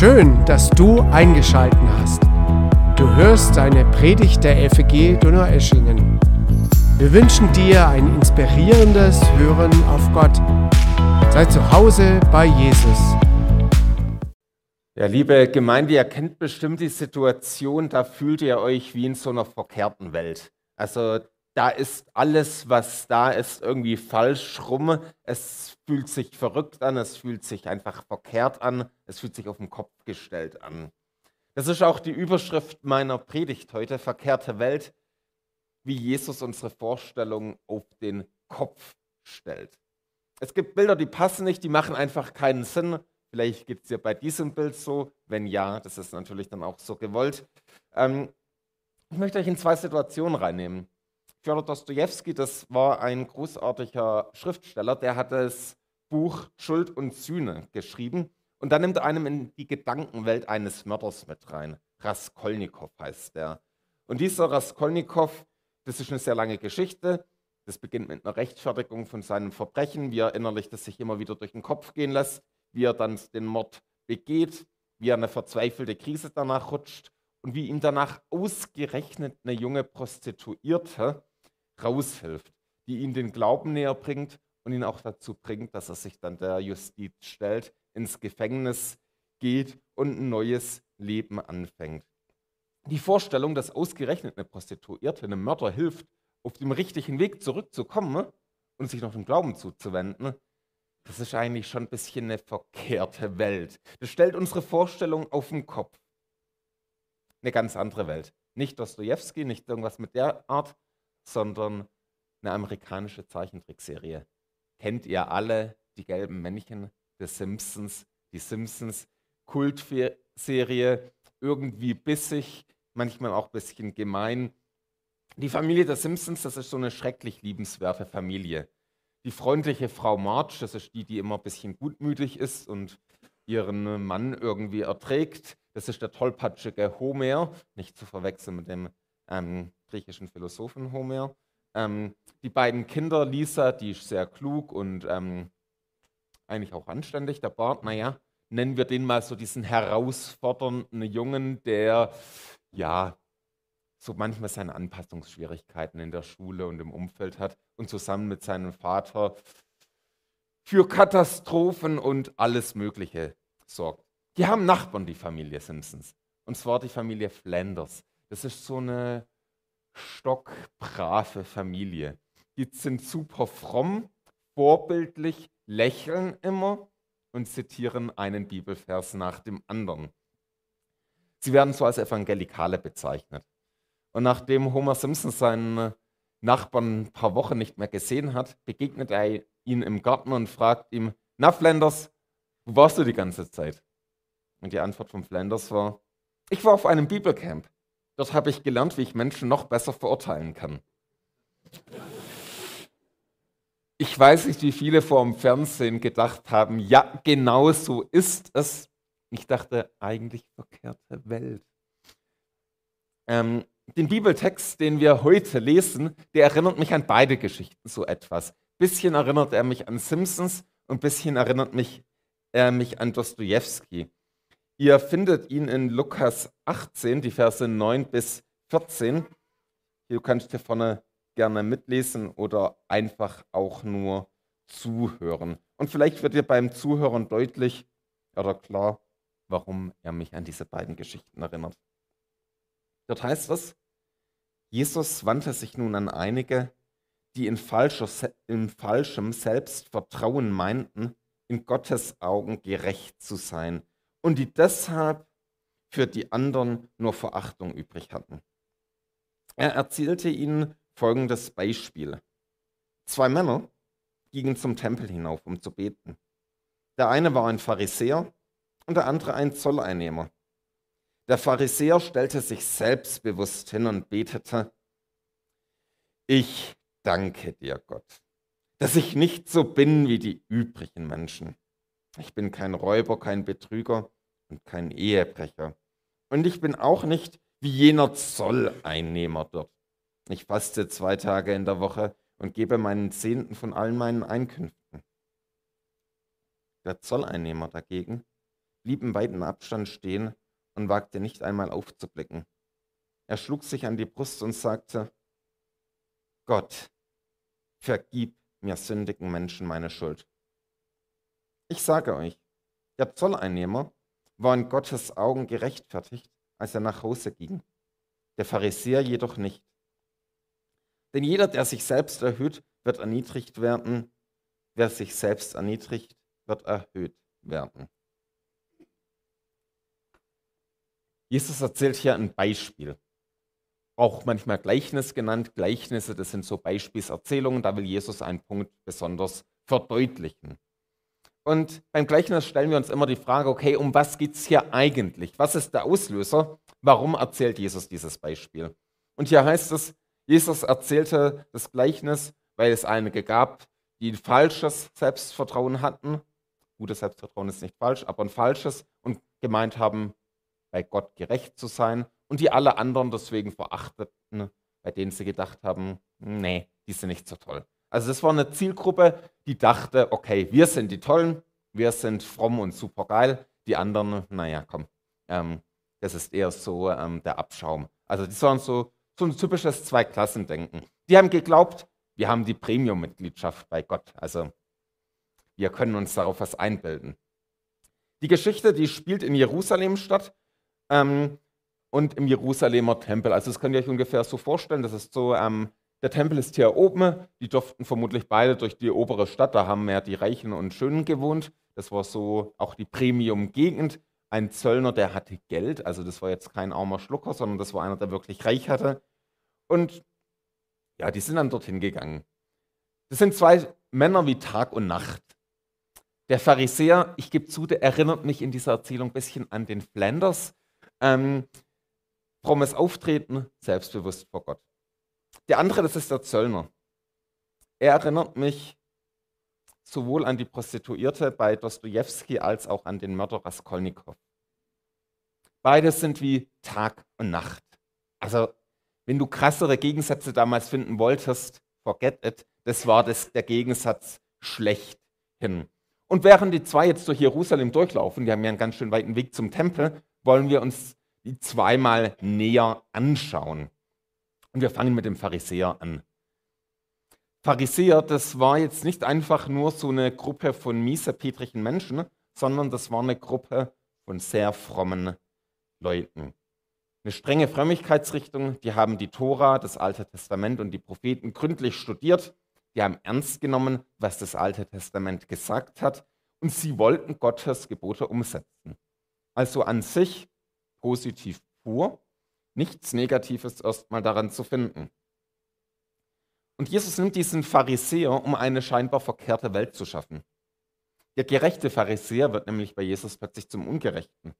Schön, dass du eingeschaltet hast. Du hörst eine Predigt der FEG Donaueschingen. Wir wünschen dir ein inspirierendes Hören auf Gott. Sei zu Hause bei Jesus. Ja, liebe Gemeinde, ihr kennt bestimmt die Situation, da fühlt ihr euch wie in so einer verkehrten Welt. Also da ist alles, was da ist, irgendwie falsch rum. Es fühlt sich verrückt an, es fühlt sich einfach verkehrt an, es fühlt sich auf den Kopf gestellt an. Das ist auch die Überschrift meiner Predigt heute, verkehrte Welt, wie Jesus unsere Vorstellung auf den Kopf stellt. Es gibt Bilder, die passen nicht, die machen einfach keinen Sinn. Vielleicht geht es dir bei diesem Bild so. Wenn ja, das ist natürlich dann auch so gewollt. Ähm, ich möchte euch in zwei Situationen reinnehmen. Fjodor Dostojewski, das war ein großartiger Schriftsteller, der hat das Buch Schuld und Sühne geschrieben. Und da nimmt er einem in die Gedankenwelt eines Mörders mit rein. Raskolnikow heißt der. Und dieser Raskolnikow, das ist eine sehr lange Geschichte. Das beginnt mit einer Rechtfertigung von seinem Verbrechen, wie er innerlich das sich immer wieder durch den Kopf gehen lässt, wie er dann den Mord begeht, wie er eine verzweifelte Krise danach rutscht und wie ihm danach ausgerechnet eine junge Prostituierte raushilft, die ihm den Glauben näher bringt und ihn auch dazu bringt, dass er sich dann der Justiz stellt, ins Gefängnis geht und ein neues Leben anfängt. Die Vorstellung, dass ausgerechnet eine Prostituierte einem Mörder hilft, auf dem richtigen Weg zurückzukommen und sich noch dem Glauben zuzuwenden, das ist eigentlich schon ein bisschen eine verkehrte Welt. Das stellt unsere Vorstellung auf den Kopf. Eine ganz andere Welt. Nicht Dostoevsky, nicht irgendwas mit der Art, sondern eine amerikanische Zeichentrickserie. Kennt ihr alle die gelben Männchen des Simpsons? Die Simpsons, Kultserie, irgendwie bissig, manchmal auch ein bisschen gemein. Die Familie der Simpsons, das ist so eine schrecklich liebenswerte Familie. Die freundliche Frau Marge, das ist die, die immer ein bisschen gutmütig ist und ihren Mann irgendwie erträgt. Das ist der tollpatschige Homer, nicht zu verwechseln mit dem ähm, griechischen Philosophen Homer. Ähm, die beiden Kinder, Lisa, die ist sehr klug und ähm, eigentlich auch anständig. Der Bart, naja, nennen wir den mal so diesen herausfordernden Jungen, der ja so manchmal seine Anpassungsschwierigkeiten in der Schule und im Umfeld hat und zusammen mit seinem Vater für Katastrophen und alles Mögliche sorgt. Die haben Nachbarn, die Familie Simpsons. Und zwar die Familie Flanders. Das ist so eine stockbrave Familie. Die sind super fromm, vorbildlich, lächeln immer und zitieren einen Bibelvers nach dem anderen. Sie werden so als Evangelikale bezeichnet. Und nachdem Homer Simpson seinen Nachbarn ein paar Wochen nicht mehr gesehen hat, begegnet er ihn im Garten und fragt ihm, na Flanders, wo warst du die ganze Zeit? Und die Antwort von Flanders war, ich war auf einem Bibelcamp. Dort habe ich gelernt, wie ich Menschen noch besser verurteilen kann. Ich weiß nicht, wie viele vor dem Fernsehen gedacht haben, ja, genau so ist es. Ich dachte, eigentlich verkehrte Welt. Ähm, den Bibeltext, den wir heute lesen, der erinnert mich an beide Geschichten so etwas. Bisschen erinnert er mich an Simpsons und bisschen erinnert mich, er mich an Dostoevsky. Ihr findet ihn in Lukas 18, die Verse 9 bis 14. Du kannst hier vorne gerne mitlesen oder einfach auch nur zuhören. Und vielleicht wird dir beim Zuhören deutlich oder klar, warum er mich an diese beiden Geschichten erinnert. Dort heißt es, Jesus wandte sich nun an einige, die in, falscher, in falschem Selbstvertrauen meinten, in Gottes Augen gerecht zu sein und die deshalb für die anderen nur Verachtung übrig hatten. Er erzählte ihnen folgendes Beispiel. Zwei Männer gingen zum Tempel hinauf, um zu beten. Der eine war ein Pharisäer und der andere ein Zolleinnehmer. Der Pharisäer stellte sich selbstbewusst hin und betete, ich danke dir, Gott, dass ich nicht so bin wie die übrigen Menschen. Ich bin kein Räuber, kein Betrüger und kein Ehebrecher. Und ich bin auch nicht wie jener Zolleinnehmer dort. Ich faste zwei Tage in der Woche und gebe meinen Zehnten von allen meinen Einkünften. Der Zolleinnehmer dagegen, blieb im weiten Abstand stehen und wagte nicht einmal aufzublicken. Er schlug sich an die Brust und sagte, Gott, vergib mir sündigen Menschen meine Schuld. Ich sage euch, der Zolleinnehmer war in Gottes Augen gerechtfertigt, als er nach Hause ging, der Pharisäer jedoch nicht. Denn jeder, der sich selbst erhöht, wird erniedrigt werden, wer sich selbst erniedrigt, wird erhöht werden. Jesus erzählt hier ein Beispiel, auch manchmal Gleichnis genannt. Gleichnisse, das sind so Beispielserzählungen, da will Jesus einen Punkt besonders verdeutlichen. Und beim Gleichnis stellen wir uns immer die Frage, okay, um was geht es hier eigentlich? Was ist der Auslöser? Warum erzählt Jesus dieses Beispiel? Und hier heißt es, Jesus erzählte das Gleichnis, weil es einige gab, die ein falsches Selbstvertrauen hatten. Gutes Selbstvertrauen ist nicht falsch, aber ein falsches und gemeint haben, bei Gott gerecht zu sein und die alle anderen deswegen verachteten, bei denen sie gedacht haben, nee, die sind nicht so toll. Also das war eine Zielgruppe, die dachte, okay, wir sind die Tollen, wir sind fromm und super geil, die anderen, naja, komm, ähm, das ist eher so ähm, der Abschaum. Also das waren so, so ein typisches Zweiklassendenken. Die haben geglaubt, wir haben die Premium-Mitgliedschaft bei Gott. Also wir können uns darauf was einbilden. Die Geschichte, die spielt in Jerusalem statt ähm, und im Jerusalemer Tempel. Also das könnt ihr euch ungefähr so vorstellen. Das ist so, ähm, der Tempel ist hier oben. Die durften vermutlich beide durch die obere Stadt. Da haben mehr die Reichen und Schönen gewohnt. Das war so auch die Premium-Gegend. Ein Zöllner, der hatte Geld. Also das war jetzt kein armer Schlucker, sondern das war einer, der wirklich reich hatte. Und ja, die sind dann dorthin gegangen. Das sind zwei Männer wie Tag und Nacht. Der Pharisäer, ich gebe zu, der erinnert mich in dieser Erzählung ein bisschen an den Flanders. Ähm, frommes Auftreten, selbstbewusst vor Gott. Der andere, das ist der Zöllner. Er erinnert mich sowohl an die Prostituierte bei Dostoevsky als auch an den Mörder Raskolnikow. Beide sind wie Tag und Nacht. Also, wenn du krassere Gegensätze damals finden wolltest, forget it, das war das, der Gegensatz schlechthin. Und während die zwei jetzt durch Jerusalem durchlaufen, die haben ja einen ganz schön weiten Weg zum Tempel, wollen wir uns die zweimal näher anschauen. Und wir fangen mit dem Pharisäer an. Pharisäer, das war jetzt nicht einfach nur so eine Gruppe von mieserpetrigen Menschen, sondern das war eine Gruppe von sehr frommen Leuten. Eine strenge Frömmigkeitsrichtung, die haben die Tora, das Alte Testament und die Propheten gründlich studiert, die haben ernst genommen, was das Alte Testament gesagt hat und sie wollten Gottes Gebote umsetzen. Also an sich positiv pur, nichts Negatives erstmal daran zu finden. Und Jesus nimmt diesen Pharisäer, um eine scheinbar verkehrte Welt zu schaffen. Der gerechte Pharisäer wird nämlich bei Jesus plötzlich zum Ungerechten.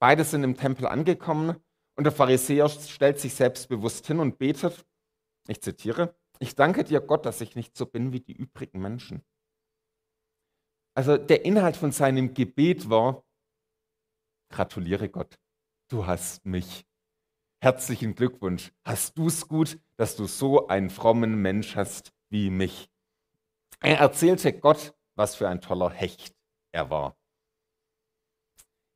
Beide sind im Tempel angekommen und der Pharisäer stellt sich selbstbewusst hin und betet, ich zitiere, ich danke dir Gott, dass ich nicht so bin wie die übrigen Menschen. Also der Inhalt von seinem Gebet war, gratuliere Gott, du hast mich. Herzlichen Glückwunsch. Hast du es gut, dass du so einen frommen Mensch hast wie mich? Er erzählte Gott, was für ein toller Hecht er war.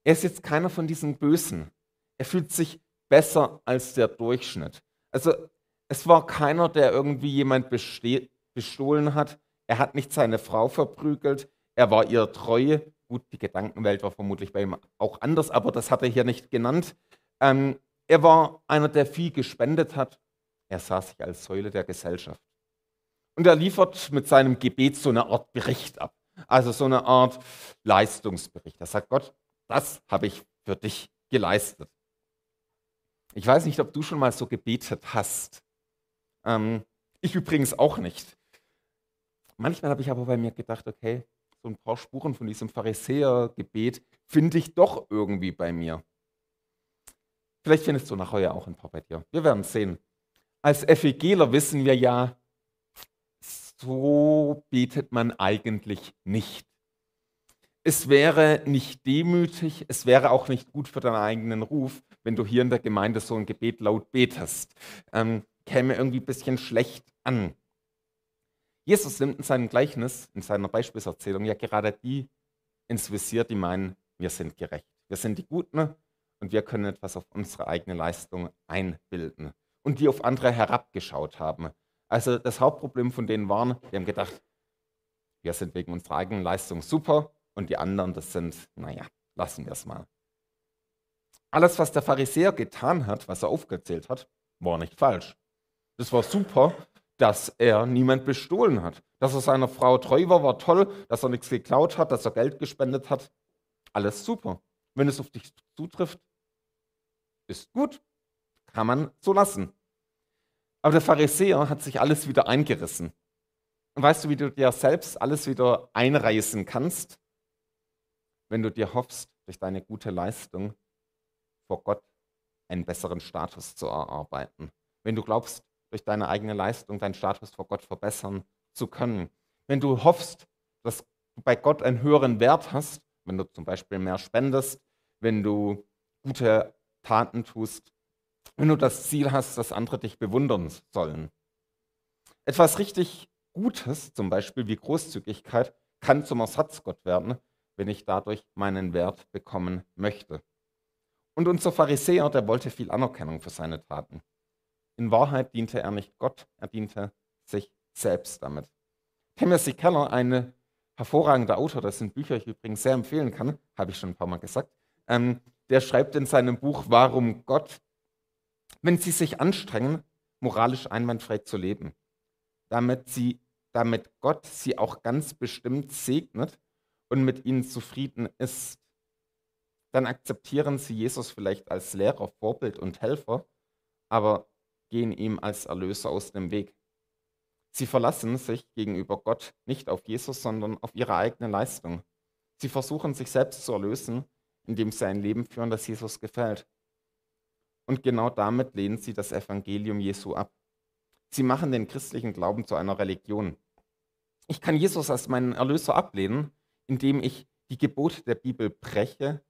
Er ist jetzt keiner von diesen Bösen. Er fühlt sich besser als der Durchschnitt. Also es war keiner, der irgendwie jemand bestohlen hat. Er hat nicht seine Frau verprügelt. Er war ihr treu. Gut, die Gedankenwelt war vermutlich bei ihm auch anders, aber das hat er hier nicht genannt. Ähm, er war einer, der viel gespendet hat. Er sah sich als Säule der Gesellschaft. Und er liefert mit seinem Gebet so eine Art Bericht ab. Also so eine Art Leistungsbericht. Er sagt, Gott, das habe ich für dich geleistet. Ich weiß nicht, ob du schon mal so gebetet hast. Ähm, ich übrigens auch nicht. Manchmal habe ich aber bei mir gedacht, okay, so ein paar Spuren von diesem Pharisäergebet finde ich doch irgendwie bei mir. Vielleicht findest du nachher ja auch ein paar bei dir. Wir werden sehen. Als FEGler wissen wir ja, so betet man eigentlich nicht. Es wäre nicht demütig, es wäre auch nicht gut für deinen eigenen Ruf, wenn du hier in der Gemeinde so ein Gebet laut betest. Ähm, käme irgendwie ein bisschen schlecht an. Jesus nimmt in seinem Gleichnis, in seiner Beispielserzählung ja gerade die ins Visier, die meinen, wir sind gerecht. Wir sind die Guten und wir können etwas auf unsere eigene Leistung einbilden. Und die auf andere herabgeschaut haben. Also das Hauptproblem von denen waren, die haben gedacht, wir sind wegen unserer eigenen Leistung super und die anderen, das sind, naja, lassen wir es mal. Alles, was der Pharisäer getan hat, was er aufgezählt hat, war nicht falsch. Das war super, dass er niemand bestohlen hat. Dass er seiner Frau treu war, war toll. Dass er nichts geklaut hat, dass er Geld gespendet hat, alles super. Wenn es auf dich zutrifft, ist gut, kann man so lassen. Aber der Pharisäer hat sich alles wieder eingerissen. Und weißt du, wie du dir selbst alles wieder einreißen kannst? Wenn du dir hoffst, durch deine gute Leistung vor Gott einen besseren Status zu erarbeiten. Wenn du glaubst, durch deine eigene Leistung deinen Status vor Gott verbessern zu können. Wenn du hoffst, dass du bei Gott einen höheren Wert hast, wenn du zum Beispiel mehr spendest, wenn du gute Taten tust, wenn du das Ziel hast, dass andere dich bewundern sollen. Etwas richtig Gutes, zum Beispiel wie Großzügigkeit, kann zum Ersatzgott werden, wenn ich dadurch meinen Wert bekommen möchte. Und unser Pharisäer, der wollte viel Anerkennung für seine Taten. In Wahrheit diente er nicht Gott, er diente sich selbst damit. Timothy Keller, ein hervorragender Autor, dessen Bücher ich übrigens sehr empfehlen kann, habe ich schon ein paar Mal gesagt, ähm, der schreibt in seinem Buch Warum Gott, wenn Sie sich anstrengen, moralisch einwandfrei zu leben, damit, sie, damit Gott Sie auch ganz bestimmt segnet und mit Ihnen zufrieden ist, dann akzeptieren Sie Jesus vielleicht als Lehrer, Vorbild und Helfer, aber gehen ihm als Erlöser aus dem Weg. Sie verlassen sich gegenüber Gott nicht auf Jesus, sondern auf ihre eigene Leistung. Sie versuchen sich selbst zu erlösen, indem sie ein Leben führen, das Jesus gefällt. Und genau damit lehnen sie das Evangelium Jesu ab. Sie machen den christlichen Glauben zu einer Religion. Ich kann Jesus als meinen Erlöser ablehnen, indem ich die Gebote der Bibel breche,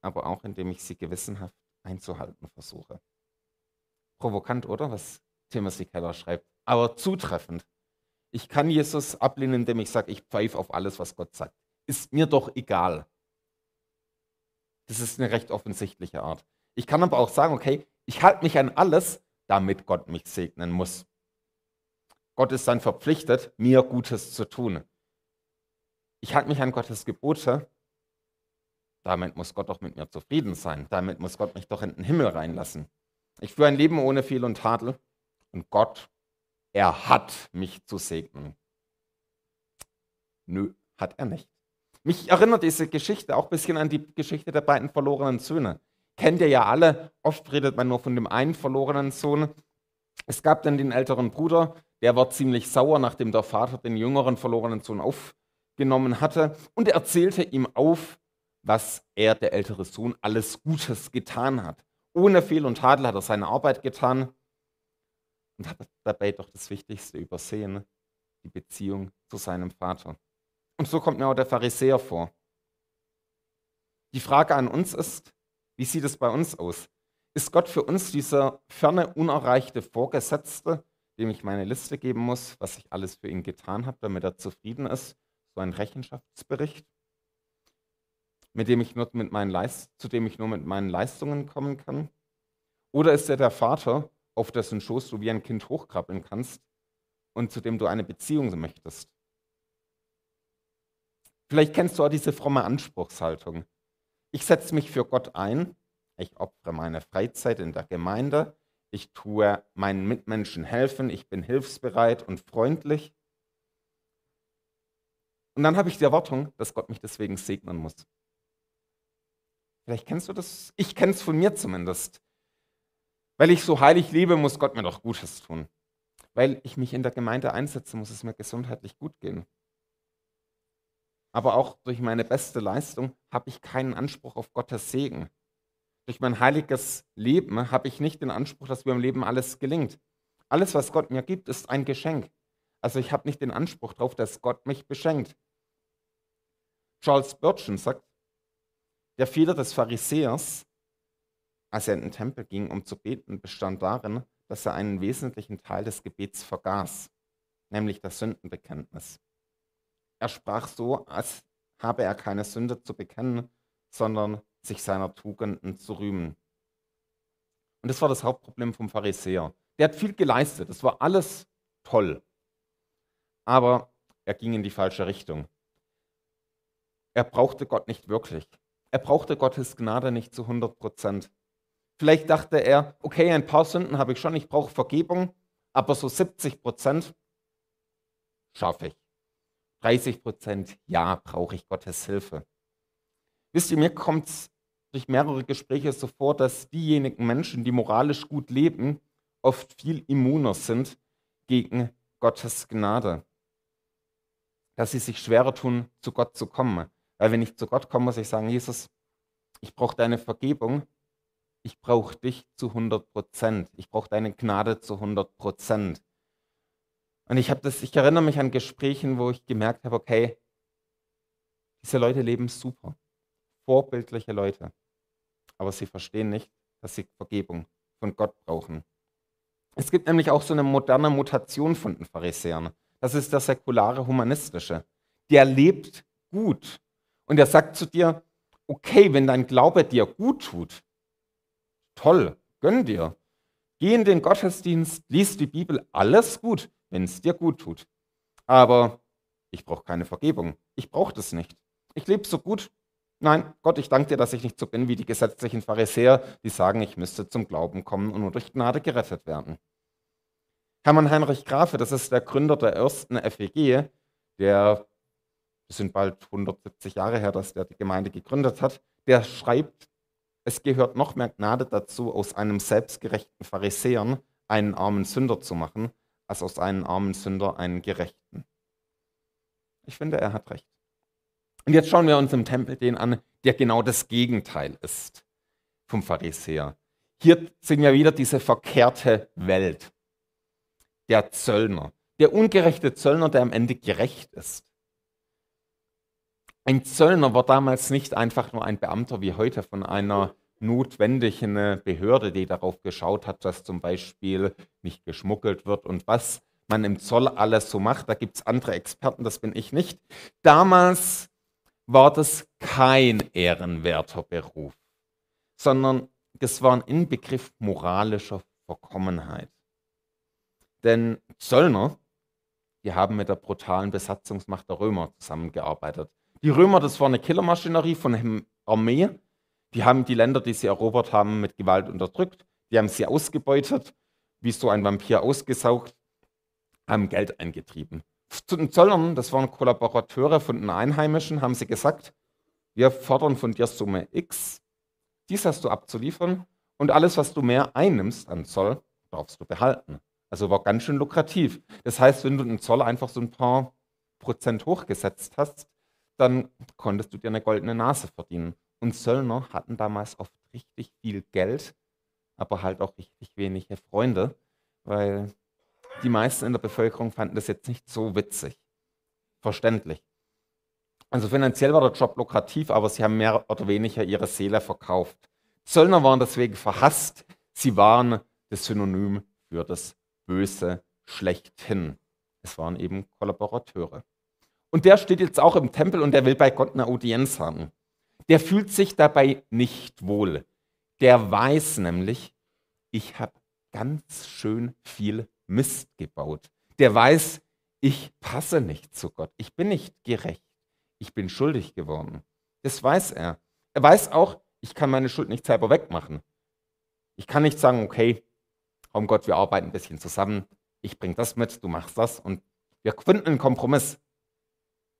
aber auch indem ich sie gewissenhaft einzuhalten versuche. Provokant, oder? Was Timothy Keller schreibt. Aber zutreffend. Ich kann Jesus ablehnen, indem ich sage, ich pfeife auf alles, was Gott sagt. Ist mir doch egal. Das ist eine recht offensichtliche Art. Ich kann aber auch sagen, okay, ich halte mich an alles, damit Gott mich segnen muss. Gott ist dann verpflichtet, mir Gutes zu tun. Ich halte mich an Gottes Gebote, damit muss Gott doch mit mir zufrieden sein. Damit muss Gott mich doch in den Himmel reinlassen. Ich führe ein Leben ohne Fehl und Tadel und Gott, er hat mich zu segnen. Nö, hat er nicht. Mich erinnert diese Geschichte auch ein bisschen an die Geschichte der beiden verlorenen Söhne. Kennt ihr ja alle, oft redet man nur von dem einen verlorenen Sohn. Es gab dann den älteren Bruder, der war ziemlich sauer, nachdem der Vater den jüngeren verlorenen Sohn aufgenommen hatte und erzählte ihm auf, was er, der ältere Sohn, alles Gutes getan hat. Ohne Fehl und Tadel hat er seine Arbeit getan und hat dabei doch das Wichtigste übersehen, die Beziehung zu seinem Vater. Und so kommt mir auch der Pharisäer vor. Die Frage an uns ist, wie sieht es bei uns aus? Ist Gott für uns dieser ferne, unerreichte Vorgesetzte, dem ich meine Liste geben muss, was ich alles für ihn getan habe, damit er zufrieden ist? So ein Rechenschaftsbericht? mit dem ich nur mit meinen Leist zu dem ich nur mit meinen Leistungen kommen kann? Oder ist er der Vater, auf dessen Schoß du wie ein Kind hochkrabbeln kannst und zu dem du eine Beziehung möchtest? Vielleicht kennst du auch diese fromme Anspruchshaltung. Ich setze mich für Gott ein, ich opfere meine Freizeit in der Gemeinde, ich tue meinen Mitmenschen helfen, ich bin hilfsbereit und freundlich. Und dann habe ich die Erwartung, dass Gott mich deswegen segnen muss. Vielleicht kennst du das. Ich kenne es von mir zumindest. Weil ich so heilig lebe, muss Gott mir doch Gutes tun. Weil ich mich in der Gemeinde einsetze, muss es mir gesundheitlich gut gehen. Aber auch durch meine beste Leistung habe ich keinen Anspruch auf Gottes Segen. Durch mein heiliges Leben habe ich nicht den Anspruch, dass mir im Leben alles gelingt. Alles, was Gott mir gibt, ist ein Geschenk. Also ich habe nicht den Anspruch darauf, dass Gott mich beschenkt. Charles Spurgeon sagt, der Fehler des Pharisäers, als er in den Tempel ging, um zu beten, bestand darin, dass er einen wesentlichen Teil des Gebets vergaß, nämlich das Sündenbekenntnis. Er sprach so, als habe er keine Sünde zu bekennen, sondern sich seiner Tugenden zu rühmen. Und das war das Hauptproblem vom Pharisäer. Der hat viel geleistet, das war alles toll. Aber er ging in die falsche Richtung. Er brauchte Gott nicht wirklich. Er brauchte Gottes Gnade nicht zu 100 Prozent. Vielleicht dachte er, okay, ein paar Sünden habe ich schon, ich brauche Vergebung, aber so 70 Prozent schaffe ich. 30 Prozent, ja, brauche ich Gottes Hilfe. Wisst ihr, mir kommt es durch mehrere Gespräche so vor, dass diejenigen Menschen, die moralisch gut leben, oft viel immuner sind gegen Gottes Gnade. Dass sie sich schwerer tun, zu Gott zu kommen. Weil wenn ich zu Gott komme, muss ich sagen, Jesus, ich brauche deine Vergebung, ich brauche dich zu 100 Prozent, ich brauche deine Gnade zu 100 Prozent. Und ich das, ich erinnere mich an Gesprächen, wo ich gemerkt habe, okay, diese Leute leben super, vorbildliche Leute, aber sie verstehen nicht, dass sie Vergebung von Gott brauchen. Es gibt nämlich auch so eine moderne Mutation von den Pharisäern. Das ist der säkulare Humanistische. Der lebt gut. Und er sagt zu dir, okay, wenn dein Glaube dir gut tut, toll, gönn dir. Geh in den Gottesdienst, lies die Bibel, alles gut, wenn es dir gut tut. Aber ich brauche keine Vergebung. Ich brauche das nicht. Ich lebe so gut. Nein, Gott, ich danke dir, dass ich nicht so bin wie die gesetzlichen Pharisäer, die sagen, ich müsste zum Glauben kommen und nur durch Gnade gerettet werden. Hermann Heinrich Grafe, das ist der Gründer der ersten FEG, der, das sind bald 170 Jahre her, dass der die Gemeinde gegründet hat, der schreibt, es gehört noch mehr Gnade dazu, aus einem selbstgerechten Pharisäern einen armen Sünder zu machen, als aus einem armen Sünder einen Gerechten. Ich finde, er hat recht. Und jetzt schauen wir uns im Tempel den an, der genau das Gegenteil ist vom Pharisäer. Hier sehen wir wieder diese verkehrte Welt der Zöllner. Der ungerechte Zöllner, der am Ende gerecht ist. Ein Zöllner war damals nicht einfach nur ein Beamter wie heute von einer notwendigen Behörde, die darauf geschaut hat, dass zum Beispiel nicht geschmuggelt wird und was man im Zoll alles so macht. Da gibt es andere Experten, das bin ich nicht. Damals war das kein ehrenwerter Beruf, sondern es war ein Inbegriff moralischer Verkommenheit. Denn Zöllner, die haben mit der brutalen Besatzungsmacht der Römer zusammengearbeitet. Die Römer, das war eine Killermaschinerie von der Armee. Die haben die Länder, die sie erobert haben, mit Gewalt unterdrückt. Die haben sie ausgebeutet, wie so ein Vampir ausgesaugt, haben Geld eingetrieben. Zu den Zöllnern, das waren Kollaborateure von den Einheimischen, haben sie gesagt, wir fordern von dir Summe X, dies hast du abzuliefern und alles, was du mehr einnimmst an Zoll, darfst du behalten. Also war ganz schön lukrativ. Das heißt, wenn du den Zoll einfach so ein paar Prozent hochgesetzt hast, dann konntest du dir eine goldene Nase verdienen. Und Zöllner hatten damals oft richtig viel Geld, aber halt auch richtig wenige Freunde, weil die meisten in der Bevölkerung fanden das jetzt nicht so witzig. Verständlich. Also finanziell war der Job lukrativ, aber sie haben mehr oder weniger ihre Seele verkauft. Zöllner waren deswegen verhasst. Sie waren das Synonym für das Böse schlechthin. Es waren eben Kollaborateure. Und der steht jetzt auch im Tempel und der will bei Gott eine Audienz haben. Der fühlt sich dabei nicht wohl. Der weiß nämlich, ich habe ganz schön viel Mist gebaut. Der weiß, ich passe nicht zu Gott. Ich bin nicht gerecht. Ich bin schuldig geworden. Das weiß er. Er weiß auch, ich kann meine Schuld nicht selber wegmachen. Ich kann nicht sagen, okay, komm Gott, wir arbeiten ein bisschen zusammen, ich bringe das mit, du machst das und wir finden einen Kompromiss.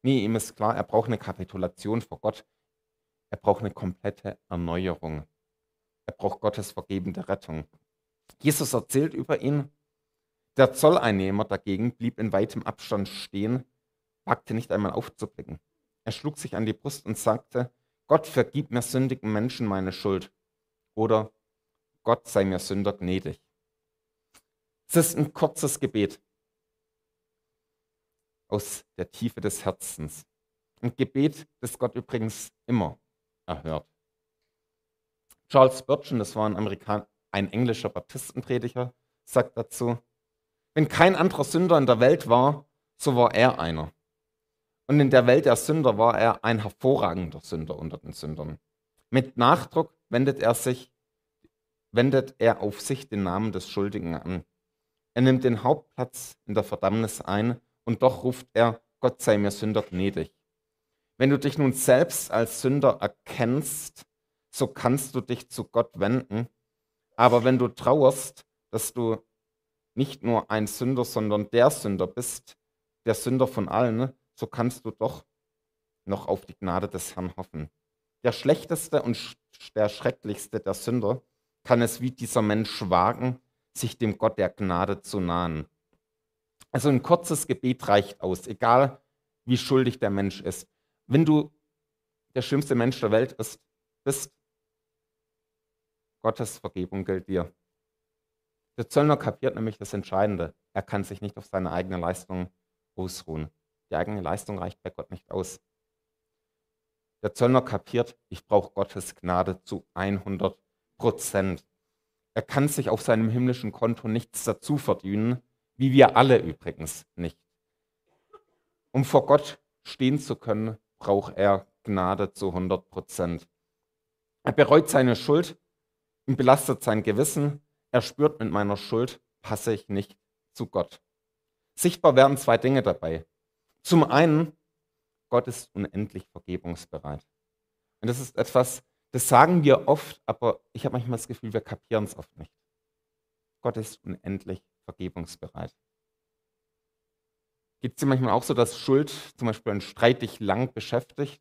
Nee, ihm ist klar, er braucht eine Kapitulation vor Gott. Er braucht eine komplette Erneuerung. Er braucht Gottes vergebende Rettung. Jesus erzählt über ihn. Der Zolleinnehmer dagegen blieb in weitem Abstand stehen, wagte nicht einmal aufzublicken. Er schlug sich an die Brust und sagte, Gott vergib mir sündigen Menschen meine Schuld. Oder Gott sei mir Sünder gnädig. Es ist ein kurzes Gebet aus der Tiefe des Herzens. Ein Gebet, das Gott übrigens immer erhört. Charles Spurgeon, das war ein, Amerikan ein englischer Baptistenprediger, sagt dazu, wenn kein anderer Sünder in der Welt war, so war er einer. Und in der Welt der Sünder war er ein hervorragender Sünder unter den Sündern. Mit Nachdruck wendet er sich, wendet er auf sich den Namen des Schuldigen an. Er nimmt den Hauptplatz in der Verdammnis ein und doch ruft er, Gott sei mir Sünder gnädig. Wenn du dich nun selbst als Sünder erkennst, so kannst du dich zu Gott wenden. Aber wenn du trauerst, dass du nicht nur ein Sünder, sondern der Sünder bist, der Sünder von allen, so kannst du doch noch auf die Gnade des Herrn hoffen. Der schlechteste und der schrecklichste der Sünder kann es wie dieser Mensch wagen, sich dem Gott der Gnade zu nahen. Also ein kurzes Gebet reicht aus, egal wie schuldig der Mensch ist. Wenn du der schlimmste Mensch der Welt bist, Gottes Vergebung gilt dir. Der Zöllner kapiert nämlich das Entscheidende. Er kann sich nicht auf seine eigene Leistung ausruhen. Die eigene Leistung reicht bei Gott nicht aus. Der Zöllner kapiert, ich brauche Gottes Gnade zu 100 Prozent. Er kann sich auf seinem himmlischen Konto nichts dazu verdienen, wie wir alle übrigens nicht. Um vor Gott stehen zu können, braucht er Gnade zu 100 Prozent. Er bereut seine Schuld, ihm belastet sein Gewissen, er spürt, mit meiner Schuld passe ich nicht zu Gott. Sichtbar werden zwei Dinge dabei. Zum einen, Gott ist unendlich vergebungsbereit. Und das ist etwas, das sagen wir oft, aber ich habe manchmal das Gefühl, wir kapieren es oft nicht. Gott ist unendlich vergebungsbereit. Geht es dir manchmal auch so, dass Schuld zum Beispiel einen Streit dich lang beschäftigt,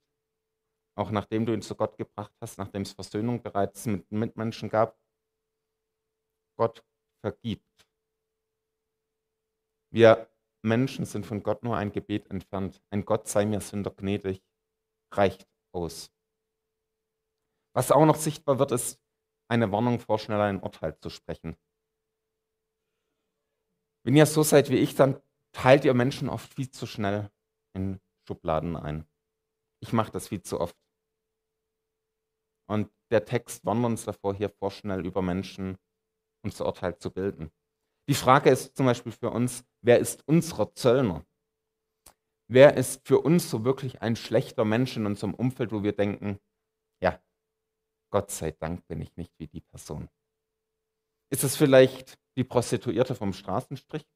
auch nachdem du ihn zu Gott gebracht hast, nachdem es Versöhnung bereits mit Mitmenschen gab? Gott vergibt. Wir Menschen sind von Gott nur ein Gebet entfernt. Ein Gott sei mir Sünder gnädig, reicht aus. Was auch noch sichtbar wird, ist eine Warnung vor schneller ein Urteil zu sprechen. Wenn ihr so seid wie ich, dann teilt ihr Menschen oft viel zu schnell in Schubladen ein. Ich mache das viel zu oft. Und der Text warnt uns davor, hier vorschnell über Menschen unser Urteil zu bilden. Die Frage ist zum Beispiel für uns, wer ist unser Zöllner? Wer ist für uns so wirklich ein schlechter Mensch in unserem Umfeld, wo wir denken, ja, Gott sei Dank bin ich nicht wie die Person. Ist es vielleicht die Prostituierte vom Straßenstrich?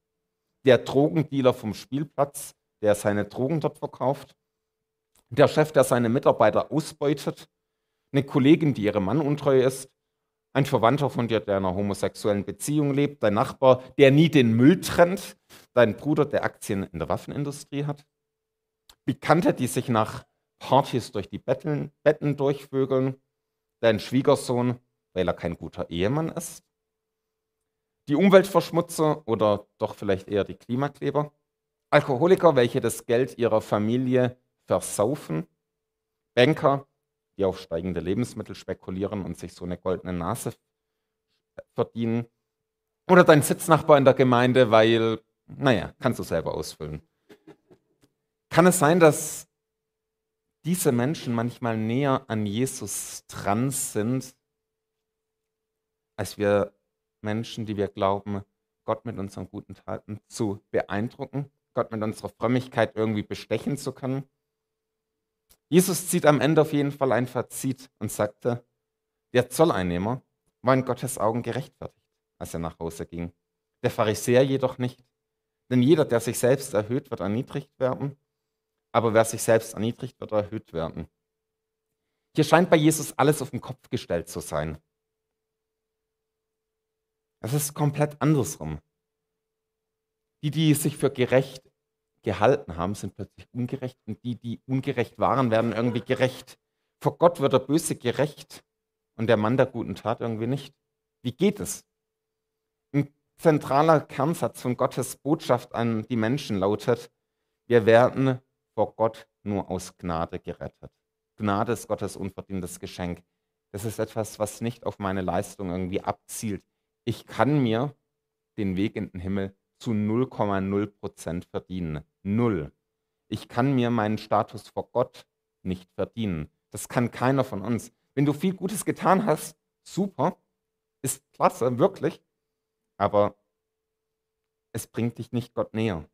Der Drogendealer vom Spielplatz, der seine Drogen dort verkauft? Der Chef, der seine Mitarbeiter ausbeutet? Eine Kollegin, die ihrem Mann untreu ist? Ein Verwandter von dir, der in einer homosexuellen Beziehung lebt? Dein Nachbar, der nie den Müll trennt? Dein Bruder, der Aktien in der Waffenindustrie hat? Bekannte, die sich nach Partys durch die Betten, Betten durchvögeln? dein Schwiegersohn, weil er kein guter Ehemann ist? Die Umweltverschmutzer oder doch vielleicht eher die Klimakleber? Alkoholiker, welche das Geld ihrer Familie versaufen? Banker, die auf steigende Lebensmittel spekulieren und sich so eine goldene Nase verdienen? Oder dein Sitznachbar in der Gemeinde, weil, naja, kannst du selber ausfüllen. Kann es sein, dass diese Menschen manchmal näher an Jesus dran sind, als wir Menschen, die wir glauben, Gott mit unseren guten Taten zu beeindrucken, Gott mit unserer Frömmigkeit irgendwie bestechen zu können. Jesus zieht am Ende auf jeden Fall ein Fazit und sagte, der Zolleinnehmer war in Gottes Augen gerechtfertigt, als er nach Hause ging. Der Pharisäer jedoch nicht. Denn jeder, der sich selbst erhöht, wird erniedrigt werden aber wer sich selbst erniedrigt, wird erhöht werden. Hier scheint bei Jesus alles auf den Kopf gestellt zu sein. Es ist komplett andersrum. Die, die sich für gerecht gehalten haben, sind plötzlich ungerecht und die, die ungerecht waren, werden irgendwie gerecht. Vor Gott wird der Böse gerecht und der Mann der guten Tat irgendwie nicht. Wie geht es? Ein zentraler Kernsatz von Gottes Botschaft an die Menschen lautet, wir werden vor Gott nur aus Gnade gerettet. Gnade ist Gottes unverdientes Geschenk. Das ist etwas, was nicht auf meine Leistung irgendwie abzielt. Ich kann mir den Weg in den Himmel zu 0,0 Prozent verdienen. Null. Ich kann mir meinen Status vor Gott nicht verdienen. Das kann keiner von uns. Wenn du viel Gutes getan hast, super, ist klasse, wirklich, aber es bringt dich nicht Gott näher.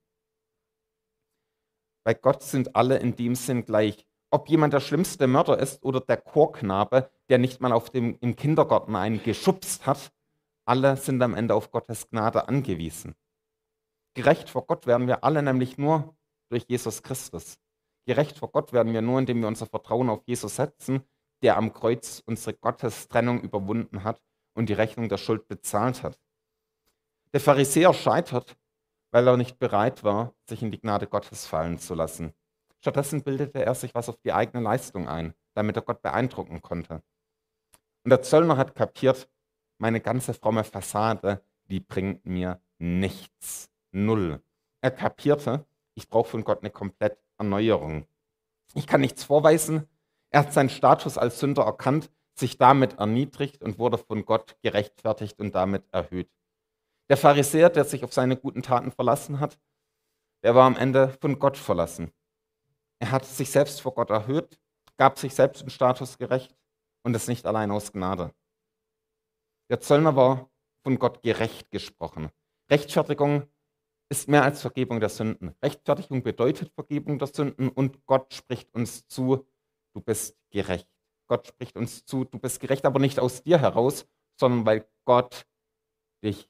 Bei Gott sind alle in dem Sinn gleich. ob jemand der schlimmste Mörder ist oder der Chorknabe, der nicht mal auf dem, im Kindergarten einen geschubst hat, alle sind am Ende auf Gottes Gnade angewiesen. Gerecht vor Gott werden wir alle nämlich nur durch Jesus Christus. Gerecht vor Gott werden wir nur, indem wir unser Vertrauen auf Jesus setzen, der am Kreuz unsere Gottestrennung überwunden hat und die Rechnung der Schuld bezahlt hat. Der Pharisäer scheitert, weil er nicht bereit war, sich in die Gnade Gottes fallen zu lassen. Stattdessen bildete er sich was auf die eigene Leistung ein, damit er Gott beeindrucken konnte. Und der Zöllner hat kapiert, meine ganze fromme Fassade, die bringt mir nichts. Null. Er kapierte, ich brauche von Gott eine komplett Erneuerung. Ich kann nichts vorweisen. Er hat seinen Status als Sünder erkannt, sich damit erniedrigt und wurde von Gott gerechtfertigt und damit erhöht. Der Pharisäer, der sich auf seine guten Taten verlassen hat, der war am Ende von Gott verlassen. Er hat sich selbst vor Gott erhöht, gab sich selbst den Status gerecht und es nicht allein aus Gnade. Der Zöllner war von Gott gerecht gesprochen. Rechtfertigung ist mehr als Vergebung der Sünden. Rechtfertigung bedeutet Vergebung der Sünden und Gott spricht uns zu, du bist gerecht. Gott spricht uns zu, du bist gerecht, aber nicht aus dir heraus, sondern weil Gott dich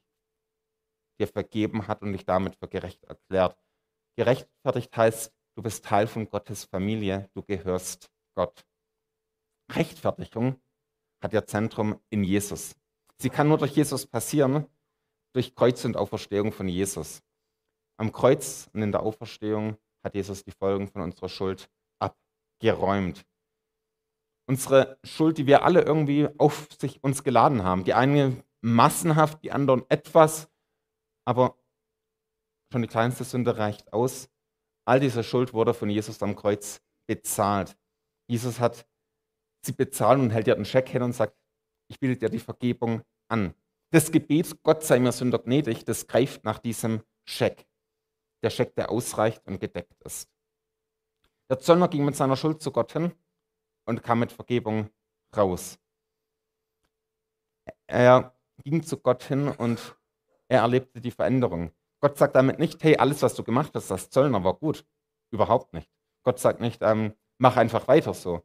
dir vergeben hat und dich damit für gerecht erklärt. Gerechtfertigt heißt, du bist Teil von Gottes Familie, du gehörst Gott. Rechtfertigung hat ihr Zentrum in Jesus. Sie kann nur durch Jesus passieren, durch Kreuz und Auferstehung von Jesus. Am Kreuz und in der Auferstehung hat Jesus die Folgen von unserer Schuld abgeräumt. Unsere Schuld, die wir alle irgendwie auf sich uns geladen haben. Die einen massenhaft, die anderen etwas, aber schon die kleinste Sünde reicht aus. All diese Schuld wurde von Jesus am Kreuz bezahlt. Jesus hat sie bezahlt und hält ihr einen Scheck hin und sagt, ich biete dir die Vergebung an. Das Gebet, Gott sei mir Sünder gnädig, das greift nach diesem Scheck. Der Scheck, der ausreicht und gedeckt ist. Der Zöllner ging mit seiner Schuld zu Gott hin und kam mit Vergebung raus. Er ging zu Gott hin und er erlebte die Veränderung. Gott sagt damit nicht, hey, alles, was du gemacht hast, das Zöllner war gut. Überhaupt nicht. Gott sagt nicht, ähm, mach einfach weiter so,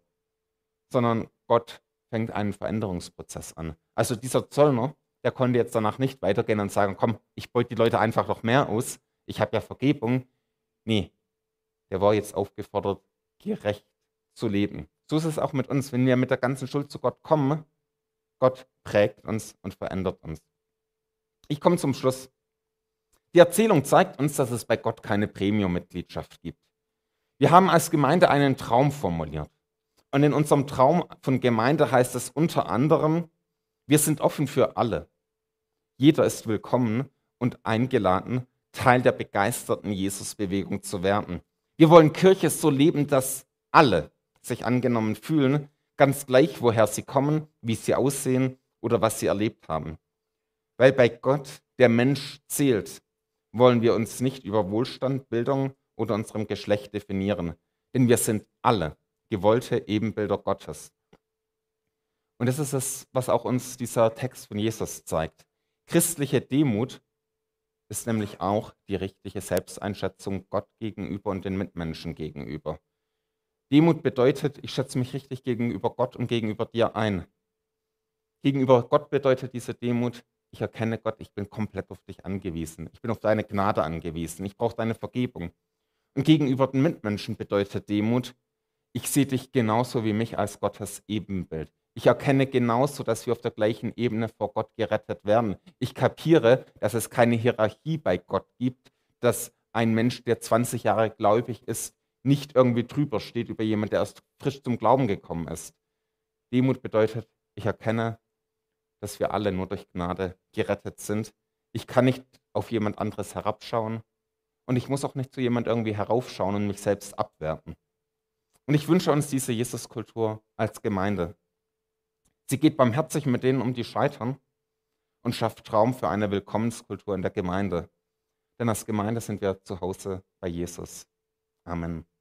sondern Gott fängt einen Veränderungsprozess an. Also dieser Zollner, der konnte jetzt danach nicht weitergehen und sagen, komm, ich beute die Leute einfach noch mehr aus, ich habe ja Vergebung. Nee, der war jetzt aufgefordert, gerecht zu leben. So ist es auch mit uns, wenn wir mit der ganzen Schuld zu Gott kommen. Gott prägt uns und verändert uns. Ich komme zum Schluss. Die Erzählung zeigt uns, dass es bei Gott keine Premium-Mitgliedschaft gibt. Wir haben als Gemeinde einen Traum formuliert. Und in unserem Traum von Gemeinde heißt es unter anderem, wir sind offen für alle. Jeder ist willkommen und eingeladen, Teil der begeisterten Jesus-Bewegung zu werden. Wir wollen Kirche so leben, dass alle sich angenommen fühlen, ganz gleich, woher sie kommen, wie sie aussehen oder was sie erlebt haben. Weil bei Gott der Mensch zählt, wollen wir uns nicht über Wohlstand, Bildung oder unserem Geschlecht definieren, denn wir sind alle gewollte Ebenbilder Gottes. Und das ist es, was auch uns dieser Text von Jesus zeigt. Christliche Demut ist nämlich auch die richtige Selbsteinschätzung Gott gegenüber und den Mitmenschen gegenüber. Demut bedeutet, ich schätze mich richtig gegenüber Gott und gegenüber dir ein. Gegenüber Gott bedeutet diese Demut, ich erkenne Gott, ich bin komplett auf dich angewiesen. Ich bin auf deine Gnade angewiesen. Ich brauche deine Vergebung. Und gegenüber den Mitmenschen bedeutet Demut, ich sehe dich genauso wie mich als Gottes Ebenbild. Ich erkenne genauso, dass wir auf der gleichen Ebene vor Gott gerettet werden. Ich kapiere, dass es keine Hierarchie bei Gott gibt, dass ein Mensch, der 20 Jahre gläubig ist, nicht irgendwie drüber steht über jemanden, der erst frisch zum Glauben gekommen ist. Demut bedeutet, ich erkenne, dass wir alle nur durch Gnade gerettet sind. Ich kann nicht auf jemand anderes herabschauen und ich muss auch nicht zu jemand irgendwie heraufschauen und mich selbst abwerten. Und ich wünsche uns diese Jesuskultur als Gemeinde. Sie geht barmherzig mit denen um, die scheitern und schafft Raum für eine Willkommenskultur in der Gemeinde. Denn als Gemeinde sind wir zu Hause bei Jesus. Amen.